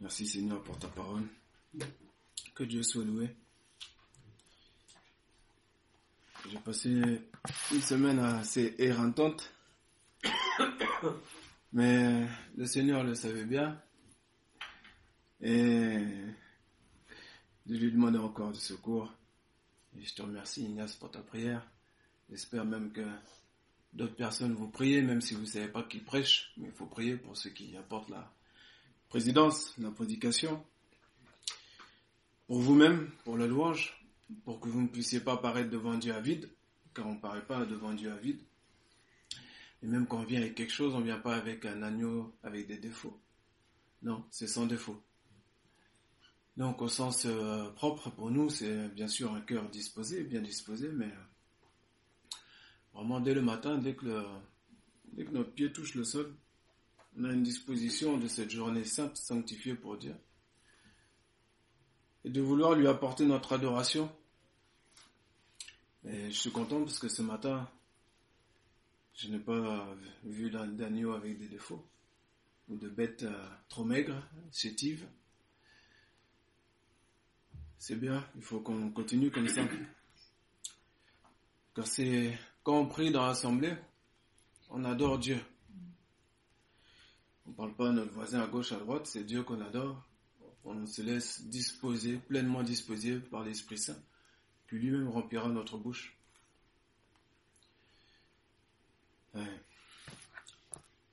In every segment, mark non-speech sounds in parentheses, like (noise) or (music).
Merci Seigneur pour ta parole. Que Dieu soit loué. J'ai passé une semaine assez éreintante, mais le Seigneur le savait bien et je lui demandais encore du secours. Je te remercie Ignace pour ta prière. J'espère même que d'autres personnes vous priez, même si vous ne savez pas qui prêche, mais il faut prier pour ceux qui apportent la présidence, la prédication. Pour vous-même, pour la louange, pour que vous ne puissiez pas paraître devant Dieu à vide, car on ne paraît pas devant Dieu à vide. Et même quand on vient avec quelque chose, on ne vient pas avec un agneau avec des défauts. Non, c'est sans défaut. Donc au sens euh, propre pour nous, c'est bien sûr un cœur disposé, bien disposé, mais euh, vraiment dès le matin, dès que, le, dès que notre pied touche le sol, on a une disposition de cette journée sainte, sanctifiée pour Dieu. Et de vouloir lui apporter notre adoration. Et je suis content parce que ce matin, je n'ai pas vu d'agneau avec des défauts, ou de bêtes euh, trop maigres, chétives. C'est bien, il faut qu'on continue comme ça. Car c'est quand on prie dans l'assemblée, on adore Dieu. On ne parle pas à notre voisin à gauche, à droite, c'est Dieu qu'on adore. On se laisse disposer, pleinement disposer par l'Esprit Saint, qui lui-même remplira notre bouche.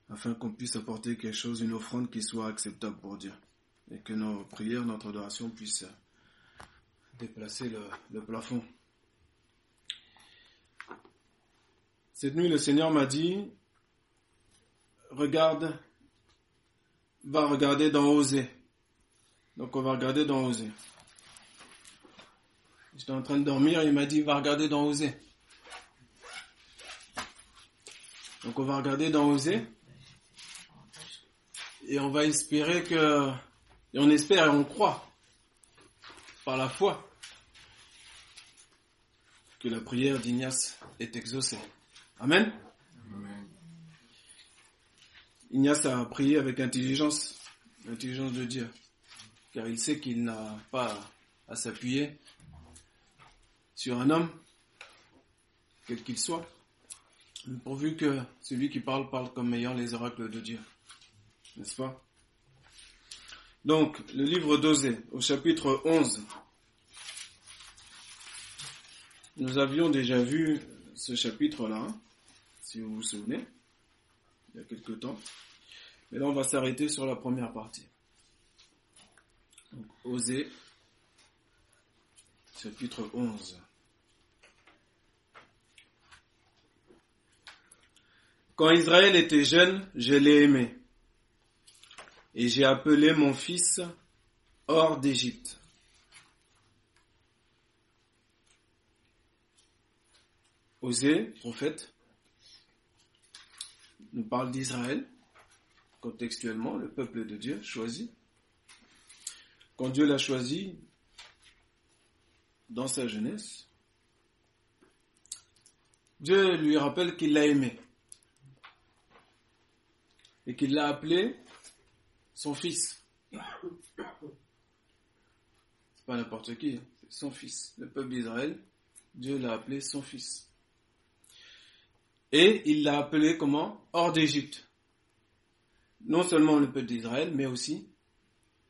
Afin qu'on puisse apporter quelque chose, une offrande qui soit acceptable pour Dieu. Et que nos prières, notre adoration puisse déplacer le, le plafond. Cette nuit, le Seigneur m'a dit, regarde, va regarder dans Osée. Donc on va regarder dans Osée. J'étais en train de dormir, il m'a dit, va regarder dans Osée. Donc on va regarder dans Osée. Et on va espérer que, et on espère et on croit, par la foi, que la prière d'Ignace est exaucée. Amen. Amen. Ignace a prié avec intelligence, l'intelligence de Dieu, car il sait qu'il n'a pas à s'appuyer sur un homme, quel qu'il soit, pourvu que celui qui parle parle comme ayant les oracles de Dieu. N'est-ce pas? Donc, le livre d'Osée, au chapitre 11, nous avions déjà vu ce chapitre-là, hein, si vous vous souvenez, il y a quelque temps. Mais là, on va s'arrêter sur la première partie. Osée, chapitre 11. Quand Israël était jeune, je l'ai aimé. Et j'ai appelé mon fils hors d'Égypte. Osée, prophète, nous parle d'Israël, contextuellement, le peuple de Dieu choisi. Quand Dieu l'a choisi dans sa jeunesse, Dieu lui rappelle qu'il l'a aimé et qu'il l'a appelé son fils. C'est pas n'importe qui, c'est son fils. Le peuple d'Israël, Dieu l'a appelé son fils. Et il l'a appelé comment? Hors d'Égypte. Non seulement le peuple d'Israël, mais aussi,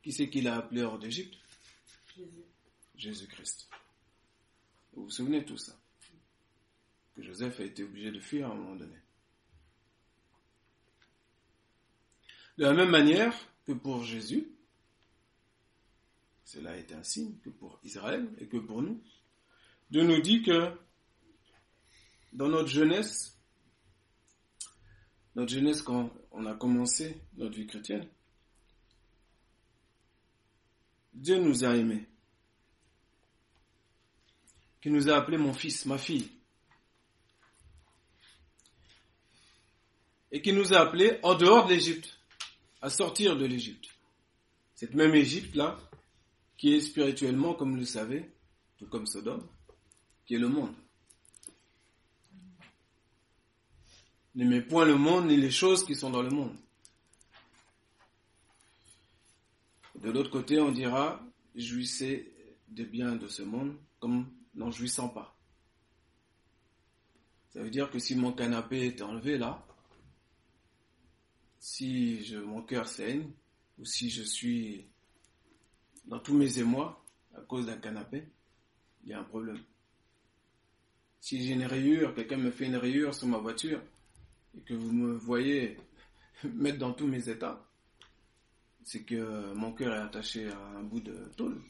qui c'est qu'il a appelé hors d'Égypte? Jésus-Christ. Vous vous souvenez de tout ça? Que Joseph a été obligé de fuir à un moment donné. De la même manière que pour Jésus, cela a été un signe que pour Israël et que pour nous, Dieu nous dit que dans notre jeunesse, notre jeunesse quand on a commencé notre vie chrétienne, Dieu nous a aimés, qui nous a appelé mon fils, ma fille, et qui nous a appelés en dehors de l'Égypte, à sortir de l'Égypte. Cette même Égypte-là, qui est spirituellement, comme vous le savez, tout comme Sodome, qui est le monde. N'aimez point le monde ni les choses qui sont dans le monde. De l'autre côté, on dira, jouissez des biens de ce monde comme n'en jouissant pas. Ça veut dire que si mon canapé est enlevé là, si mon cœur saigne, ou si je suis dans tous mes émois à cause d'un canapé, il y a un problème. Si j'ai une rayure, quelqu'un me fait une rayure sur ma voiture, et que vous me voyez mettre dans tous mes états, c'est que mon cœur est attaché à un bout de tôle.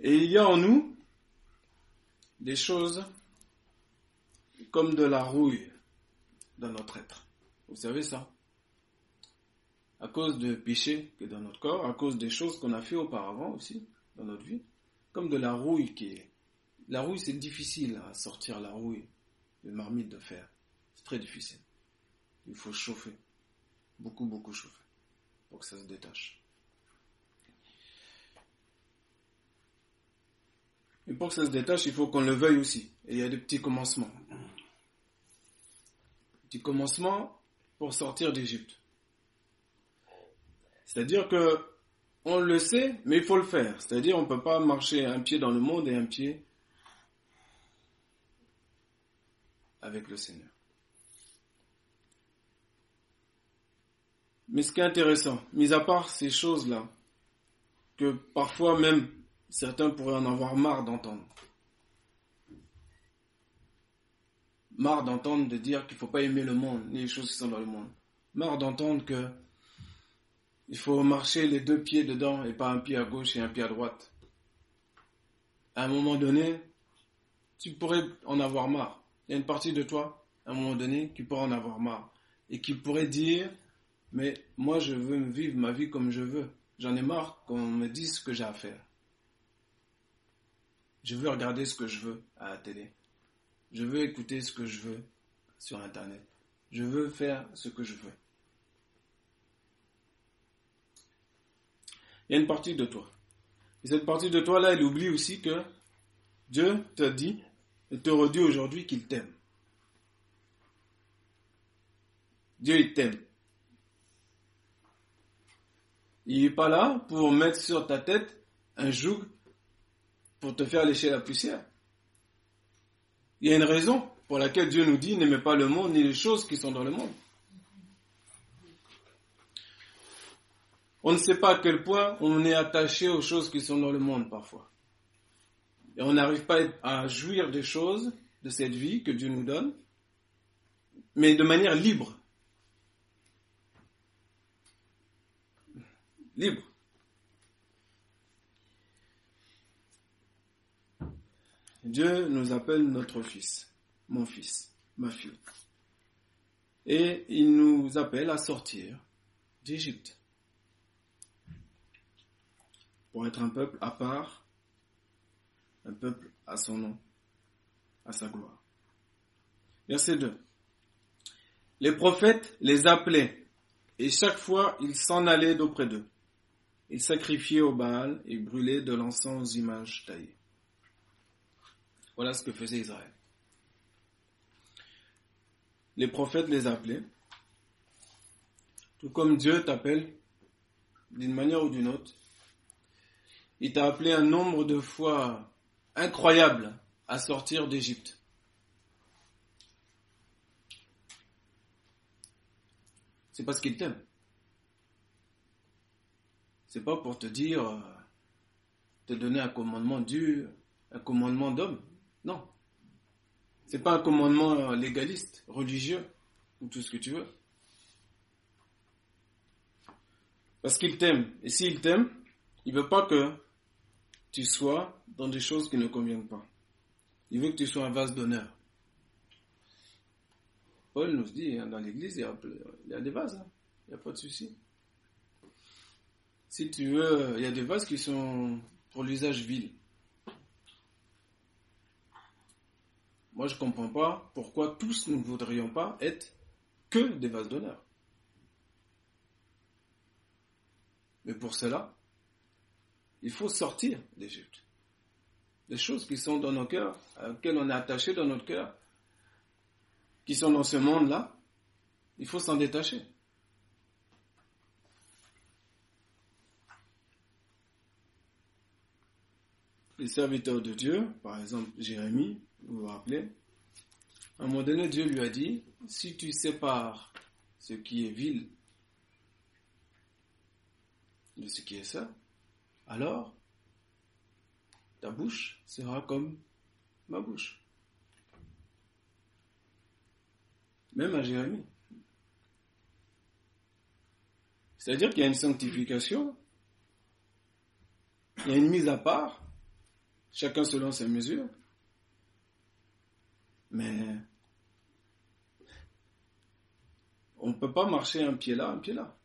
Et il y a en nous des choses comme de la rouille dans notre être. Vous savez ça? À cause de péchés que dans notre corps, à cause des choses qu'on a fait auparavant aussi dans notre vie, comme de la rouille qui est. La rouille, c'est difficile à sortir la rouille, de marmite de fer. C'est très difficile. Il faut chauffer. Beaucoup, beaucoup chauffer pour que ça se détache. Et pour que ça se détache, il faut qu'on le veuille aussi. Et il y a des petits commencements. Petits commencements pour sortir d'Égypte. C'est-à-dire que on le sait, mais il faut le faire. C'est-à-dire on ne peut pas marcher un pied dans le monde et un pied avec le Seigneur. Mais ce qui est intéressant, mis à part ces choses-là, que parfois même certains pourraient en avoir marre d'entendre. Marre d'entendre de dire qu'il ne faut pas aimer le monde, ni les choses qui sont dans le monde. Marre d'entendre que il faut marcher les deux pieds dedans et pas un pied à gauche et un pied à droite. À un moment donné, tu pourrais en avoir marre. Il y a une partie de toi, à un moment donné, qui pourrait en avoir marre. Et qui pourrait dire, mais moi je veux vivre ma vie comme je veux. J'en ai marre qu'on me dise ce que j'ai à faire. Je veux regarder ce que je veux à la télé. Je veux écouter ce que je veux sur Internet. Je veux faire ce que je veux. Il y a une partie de toi. Et cette partie de toi-là, elle oublie aussi que Dieu te dit et te redit aujourd'hui qu'il t'aime. Dieu, il t'aime. Il n'est pas là pour mettre sur ta tête un joug pour te faire lécher la poussière. Il y a une raison pour laquelle Dieu nous dit n'aimez pas le monde ni les choses qui sont dans le monde. On ne sait pas à quel point on est attaché aux choses qui sont dans le monde parfois. Et on n'arrive pas à jouir des choses de cette vie que Dieu nous donne, mais de manière libre. Libre. Dieu nous appelle notre fils, mon fils, ma fille. Et il nous appelle à sortir d'Égypte pour être un peuple à part, un peuple à son nom, à sa gloire. Verset 2. Les prophètes les appelaient et chaque fois ils s'en allaient d'auprès d'eux. Ils sacrifiaient au Baal et brûlaient de l'encens aux images taillées. Voilà ce que faisait Israël. Les prophètes les appelaient, tout comme Dieu t'appelle d'une manière ou d'une autre. Il t'a appelé un nombre de fois incroyable à sortir d'Égypte. C'est parce qu'il t'aime. C'est pas pour te dire, euh, te donner un commandement dur, un commandement d'homme. Non. C'est pas un commandement légaliste, religieux, ou tout ce que tu veux. Parce qu'il t'aime. Et s'il t'aime, il veut pas que tu sois dans des choses qui ne conviennent pas. Il veut que tu sois un vase d'honneur. Paul nous dit, hein, dans l'église, il, y a des vases. Hein. Il n'y a pas de souci. Si tu veux, il y a des vases qui sont pour l'usage vil. Moi, je ne comprends pas pourquoi tous nous ne voudrions pas être que des vases d'honneur. Mais pour cela, il faut sortir d'Égypte. Des choses qui sont dans nos cœurs, auxquelles on est attaché dans notre cœur, qui sont dans ce monde-là, Il faut s'en détacher. Les serviteurs de Dieu, par exemple Jérémie, vous vous rappelez, à un moment donné, Dieu lui a dit, si tu sépares ce qui est vil de ce qui est ça, alors ta bouche sera comme ma bouche. Même à Jérémie. C'est-à-dire qu'il y a une sanctification, il y a une mise à part, chacun selon ses mesures, mais on ne peut pas marcher un pied là, un pied là.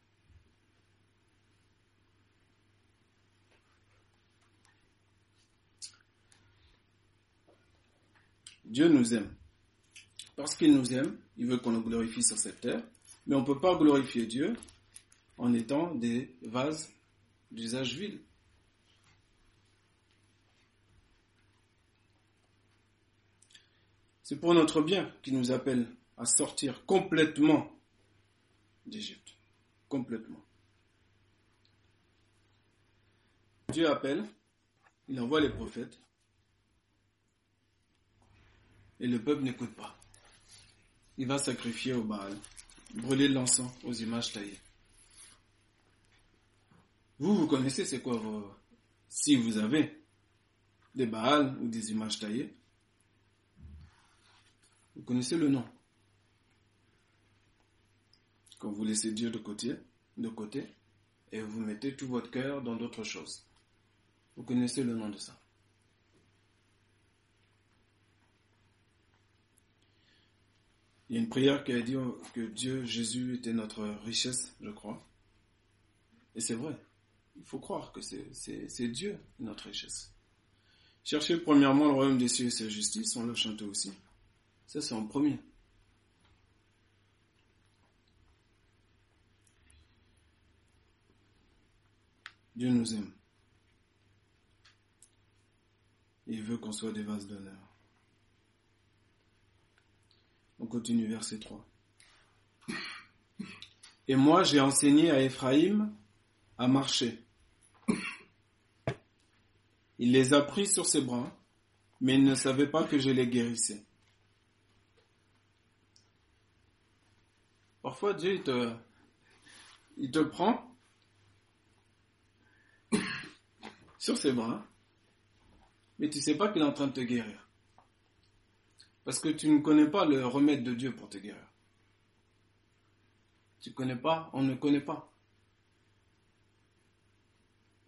Dieu nous aime. Parce qu'il nous aime, il veut qu'on le glorifie sur cette terre, mais on ne peut pas glorifier Dieu en étant des vases d'usage vil. C'est pour notre bien qu'il nous appelle à sortir complètement d'Égypte. Complètement. Dieu appelle, il envoie les prophètes, et le peuple n'écoute pas. Il va sacrifier au Baal, brûler l'encens aux images taillées. Vous, vous connaissez c'est quoi vos... Si vous avez des Baals ou des images taillées, vous connaissez le nom. Quand vous laissez Dieu de côté, de côté, et vous mettez tout votre cœur dans d'autres choses. Vous connaissez le nom de ça. Il y a une prière qui a dit que Dieu, Jésus était notre richesse, je crois. Et c'est vrai. Il faut croire que c'est Dieu notre richesse. Cherchez premièrement le royaume des cieux et sa justice, on le chante aussi. Ça, c'est en premier. Dieu nous aime. Il veut qu'on soit des vases d'honneur. On continue verset 3. Et moi j'ai enseigné à Éphraïm à marcher. Il les a pris sur ses bras, mais il ne savait pas que je les guérissais. Parfois Dieu il te, il te prend sur ses bras, mais tu ne sais pas qu'il est en train de te guérir. Parce que tu ne connais pas le remède de Dieu pour te guérir. Tu ne connais pas, on ne connaît pas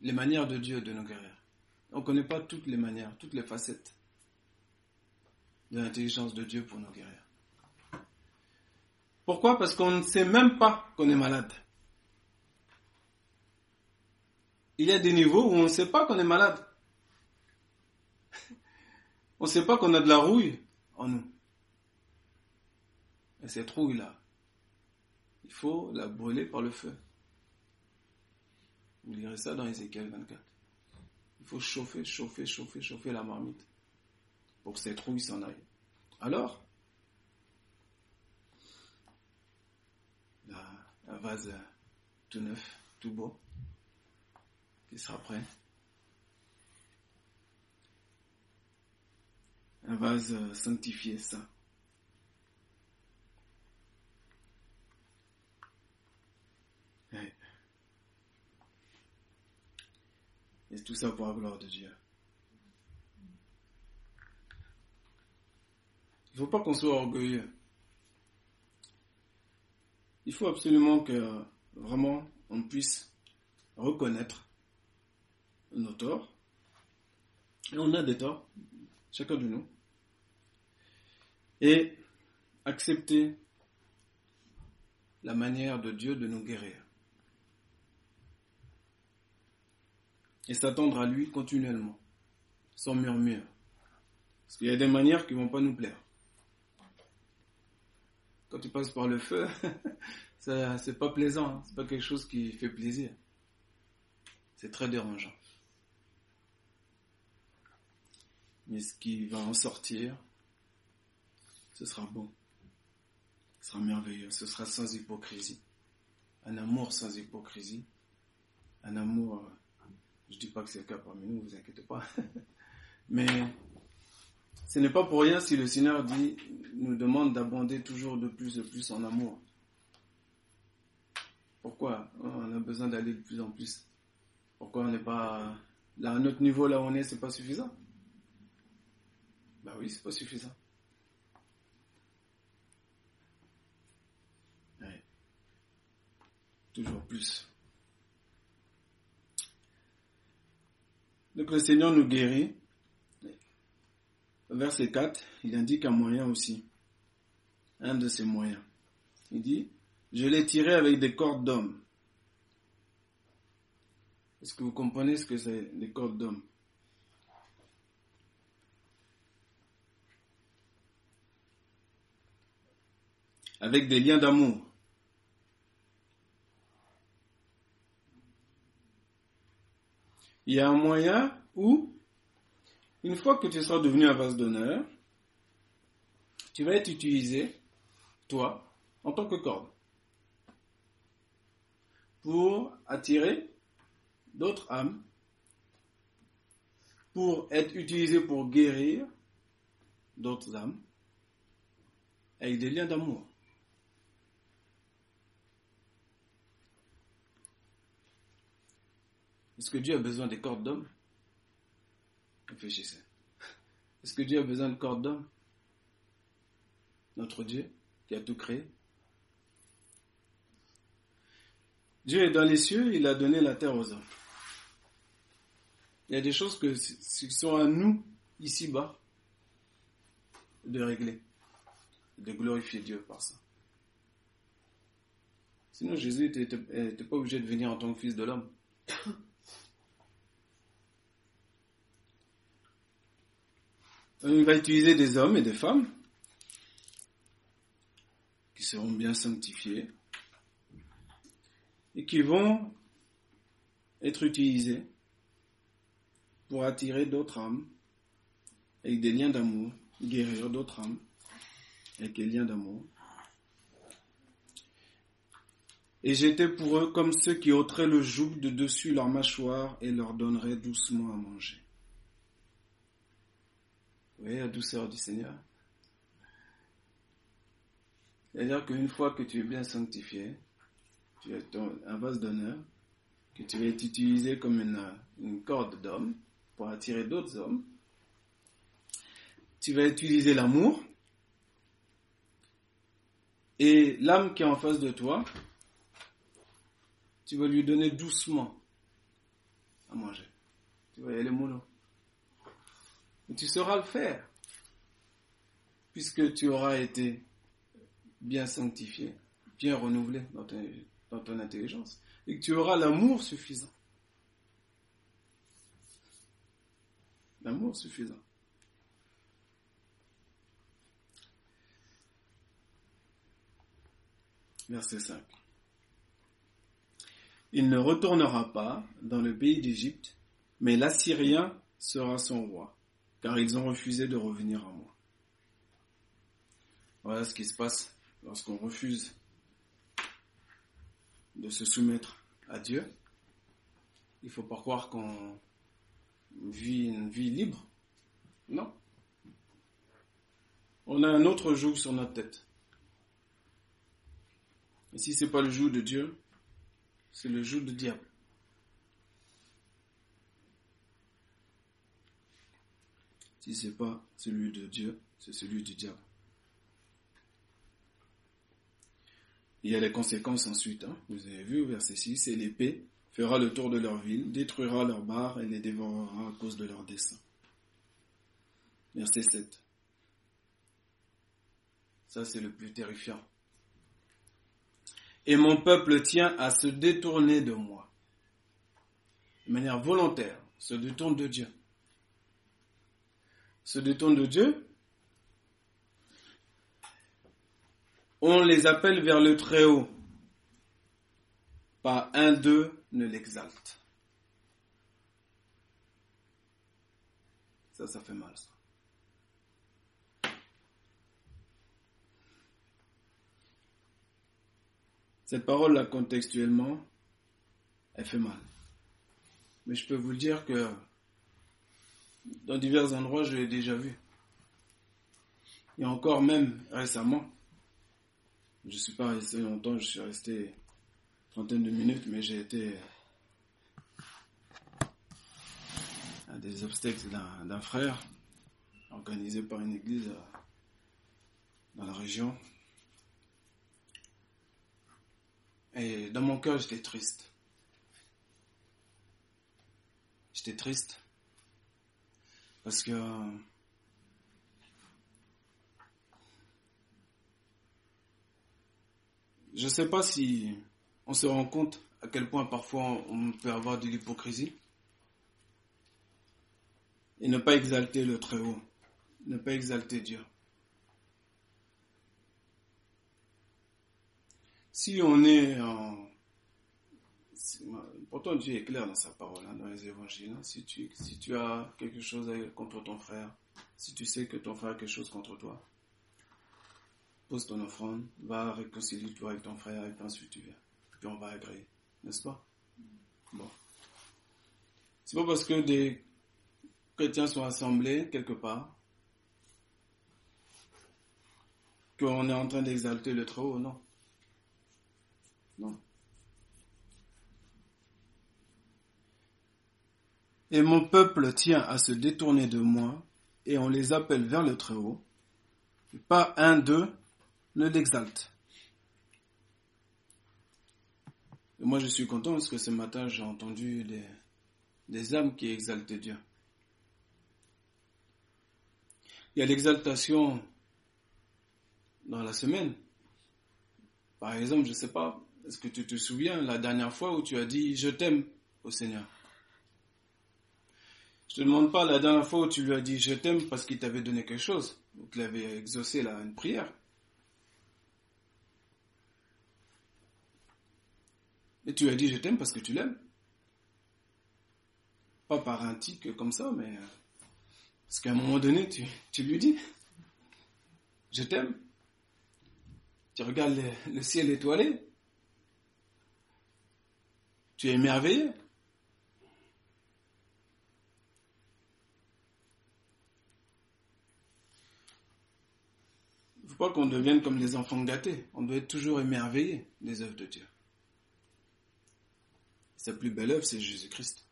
les manières de Dieu de nous guérir. On ne connaît pas toutes les manières, toutes les facettes de l'intelligence de Dieu pour nous guérir. Pourquoi? Parce qu'on ne sait même pas qu'on est malade. Il y a des niveaux où on ne sait pas qu'on est malade. (laughs) On ne sait pas qu'on a de la rouille en nous. Et cette rouille-là, il faut la brûler par le feu. Vous lirez ça dans Ézéchiel 24. Il faut chauffer, chauffer, chauffer, chauffer la marmite pour que cette rouille s'en aille. Alors, un vase tout neuf, tout beau, qui sera prêt. Un vase sanctifié, ça. Et tout ça pour la gloire de Dieu. Il ne faut pas qu'on soit orgueilleux. Il faut absolument que vraiment on puisse reconnaître nos torts. Et on a des torts, chacun de nous. Et accepter la manière de Dieu de nous guérir. et s'attendre à lui continuellement, sans murmure. Parce qu'il y a des manières qui ne vont pas nous plaire. Quand tu passes par le feu, (laughs) c'est pas plaisant, hein. c'est pas quelque chose qui fait plaisir. C'est très dérangeant. Mais ce qui va en sortir, ce sera bon. Ce sera merveilleux. Ce sera sans hypocrisie. Un amour sans hypocrisie. Un amour, euh, je ne dis pas que c'est le cas parmi nous, vous inquiétez pas. (laughs) Mais ce n'est pas pour rien si le Seigneur nous demande d'abonder toujours de plus en plus en amour. Pourquoi? On a besoin d'aller de plus en plus Pourquoi on n'est pas là à notre niveau là où on est, c'est pas suffisant? Bah oui, c'est pas suffisant. Toujours plus. Donc le Seigneur nous guérit. Verset 4, il indique un moyen aussi. Un de ses moyens. Il dit, je l'ai tiré avec des cordes d'homme. Est-ce que vous comprenez ce que c'est des cordes d'homme Avec des liens d'amour. Il y a un moyen où, une fois que tu seras devenu un vase d'honneur, tu vas être utilisé, toi, en tant que corde, pour attirer d'autres âmes, pour être utilisé pour guérir d'autres âmes, avec des liens d'amour. Est-ce que Dieu a besoin des cordes d'hommes Réfléchissez. Est-ce que Dieu a besoin de cordes d'hommes Notre Dieu qui a tout créé. Dieu est dans les cieux, il a donné la terre aux hommes. Il y a des choses qui sont à nous, ici-bas, de régler, de glorifier Dieu par ça. Sinon, Jésus n'était pas obligé de venir en tant que fils de l'homme. Il va utiliser des hommes et des femmes qui seront bien sanctifiés et qui vont être utilisés pour attirer d'autres âmes avec des liens d'amour, guérir d'autres âmes avec des liens d'amour. Et j'étais pour eux comme ceux qui ôteraient le joug de dessus leur mâchoire et leur donneraient doucement à manger. Oui, la douceur du Seigneur. C'est-à-dire qu'une fois que tu es bien sanctifié, tu es un vase d'honneur, que tu vas être utilisé comme une, corde d'homme pour attirer d'autres hommes, tu vas utiliser l'amour, et l'âme qui est en face de toi, tu vas lui donner doucement à manger. Tu vas y aller mollo. Tu sauras le faire, puisque tu auras été bien sanctifié, bien renouvelé dans, dans ton intelligence, et que tu auras l'amour suffisant. L'amour suffisant. Verset 5. Il ne retournera pas dans le pays d'Égypte, mais l'Assyrien sera son roi car ils ont refusé de revenir à moi. Voilà ce qui se passe lorsqu'on refuse de se soumettre à Dieu. Il ne faut pas croire qu'on vit une vie libre. Non. On a un autre joug sur notre tête. Et si ce n'est pas le joug de Dieu, c'est le joug du diable. Si ce n'est pas celui de Dieu, c'est celui du diable. Il y a les conséquences ensuite. Hein. Vous avez vu au verset 6, et l'épée fera le tour de leur ville, détruira leurs barres et les dévorera à cause de leur dessein. Verset 7. Ça, c'est le plus terrifiant. Et mon peuple tient à se détourner de moi. De manière volontaire, se détourne de Dieu se détournent de Dieu, on les appelle vers le Très-Haut. Pas un d'eux ne l'exalte. Ça, ça fait mal, ça. Cette parole-là, contextuellement, elle fait mal. Mais je peux vous dire que dans divers endroits, je l'ai déjà vu. Et encore même récemment, je ne suis pas resté longtemps, je suis resté trentaine de minutes, mais j'ai été à des obstacles d'un frère organisé par une église euh, dans la région. Et dans mon cœur, j'étais triste. J'étais triste parce que je ne sais pas si on se rend compte à quel point parfois on peut avoir de l'hypocrisie et ne pas exalter le Très-Haut, ne pas exalter Dieu. Si on est en... Pourtant Dieu est clair dans sa parole, hein, dans les évangiles. Hein. Si, tu, as quelque chose contre ton frère, si tu sais que ton frère a quelque chose contre toi, pose ton offrande, va réconcilier-toi avec ton frère et puis ensuite tu viens. Puis on va agréer, n'est-ce pas? Bon. C'est pas parce que des chrétiens sont assemblés quelque part qu'on est en train d'exalter le trop non. Non. Et mon peuple tient à se détourner de moi, et on les appelle vers le Très-Haut. Pas un d'eux ne l'exalte. moi, je suis content parce que ce matin, j'ai entendu des, âmes qui exaltent Dieu. Il y a l'exaltation dans la semaine. Par exemple, je ne sais pas, est-ce que tu te souviens la dernière fois où tu as dit je t'aime au Seigneur? Je te demande pas la dernière fois où tu lui as dit je t'aime parce qu'il t'avait donné quelque chose, ou qu'il avait exaucé là, une prière. Et tu as dit je t'aime parce que tu l'aimes. Pas par un tic comme ça, mais euh, parce qu'à un moment donné, tu, tu lui dis je t'aime. Tu regardes le ciel étoilé, tu es émerveillé. Pas qu'on devienne comme des enfants gâtés. On doit être toujours émerveillé des œuvres de Dieu. Sa plus belle œuvre, c'est Jésus-Christ.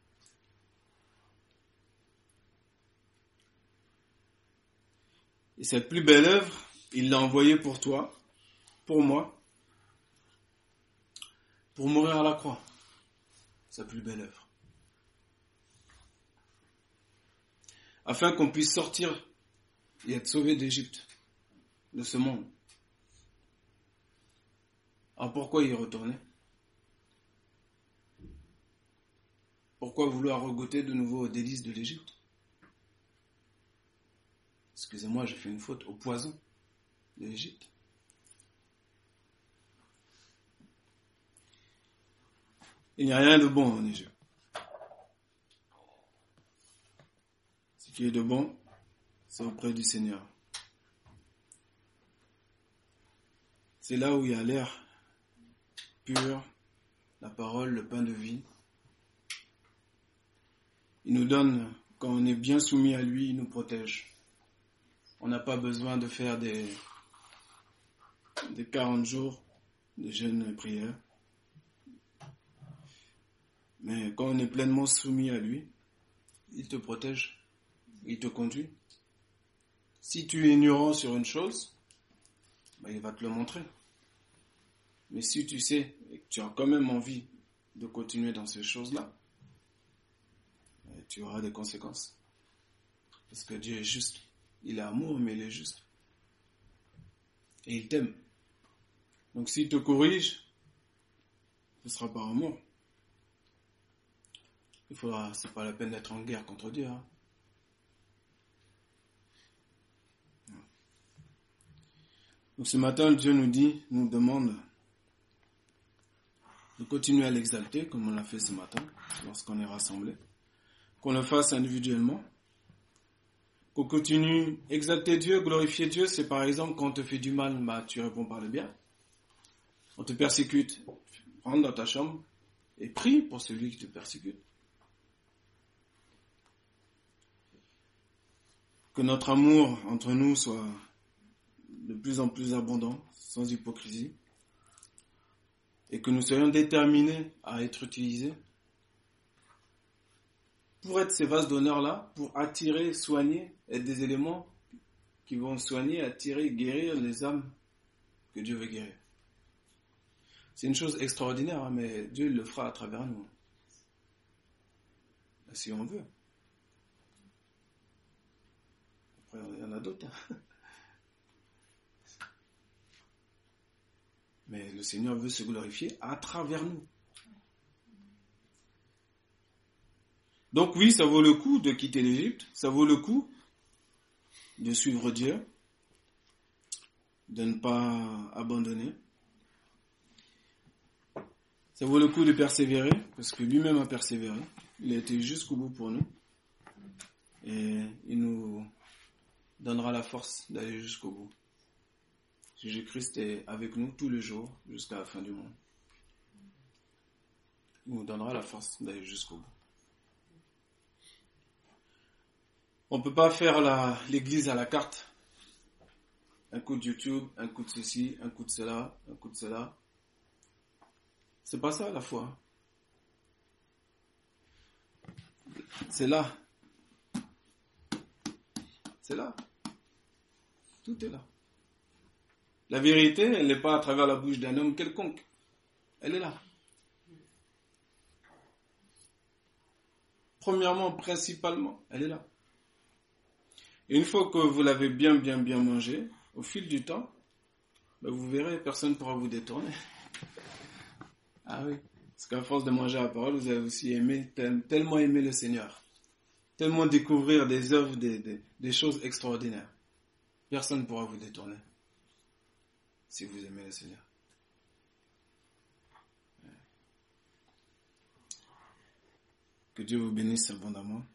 Et cette plus belle œuvre, il l'a envoyée pour toi, pour moi, pour mourir à la croix sa plus belle œuvre. Afin qu'on puisse sortir et être sauvé d'Égypte, de ce monde. Alors pourquoi y retourner? Pourquoi vouloir regoûter de nouveau aux délices de l'Égypte? Excusez-moi, j'ai fait une faute au poison de l'Égypte. Il n'y a rien de bon en Égypte. Ce qui est de bon, c'est auprès du Seigneur. C'est là où il y a l'air pur, la parole, le pain de vie. Il nous donne, quand on est bien soumis à lui, il nous protège. On n'a pas besoin de faire des, des 40 jours de jeûne et prière. Mais quand on est pleinement soumis à lui, il te protège, il te conduit. Si tu es ignorant sur une chose, ben, il va te le montrer. Mais si tu sais et que tu as quand même envie de continuer dans ces choses-là, ben, tu auras des conséquences. Parce que Dieu est juste. Il est amour, mais il est juste. Et il t'aime. Donc s'il te corrige, ce sera par amour. Il faudra, c'est pas la peine d'être en guerre contre Dieu. Hein. Ce matin, Dieu nous dit, nous demande de continuer à l'exalter comme on l'a fait ce matin, lorsqu'on est rassemblés, qu'on le fasse individuellement, qu'on continue exalter Dieu, glorifier Dieu, c'est par exemple quand on te fait du mal, bah, tu réponds par le bien. On te persécute, rentre dans ta chambre et prie pour celui qui te persécute. Que notre amour entre nous soit de plus en plus abondant, sans hypocrisie, et que nous soyons déterminés à être utilisés pour être ces vases d'honneur-là, pour attirer, soigner, être des éléments qui vont soigner, attirer, guérir les âmes que Dieu veut guérir. C'est une chose extraordinaire, hein, mais Dieu le fera à travers nous. Si on veut. Après, il y en a d'autres. Mais le Seigneur veut se glorifier à travers nous. Donc oui, ça vaut le coup de quitter l'Égypte, ça vaut le coup de suivre Dieu, de ne pas abandonner. Ça vaut le coup de persévérer, parce que lui-même a persévéré. Il a été jusqu'au bout pour nous. Et il nous donnera la force d'aller jusqu'au bout. Jésus-Christ est avec nous tous les jours jusqu'à la fin du monde. Il nous donnera la force d'aller jusqu'au bout. On ne peut pas faire l'église à la carte. Un coup de YouTube, un coup de ceci, un coup de cela, un coup de cela. C'est pas ça la foi. C'est là. C'est là. Tout est là. La vérité, elle n'est pas à travers la bouche d'un homme quelconque. Elle est là. Premièrement, principalement, elle est là. Et une fois que vous l'avez bien, bien, bien mangé, au fil du temps, ben, vous verrez, personne ne pourra vous détourner. (laughs) Ah oui. Parce qu'à force de manger la parole, vous avez aussi aimé, tellement aimé le Seigneur. Tellement découvrir des œuvres, des, des choses extraordinaires. Personne ne pourra vous détourner si vous aimez le Seigneur. Que Dieu vous bénisse abondamment.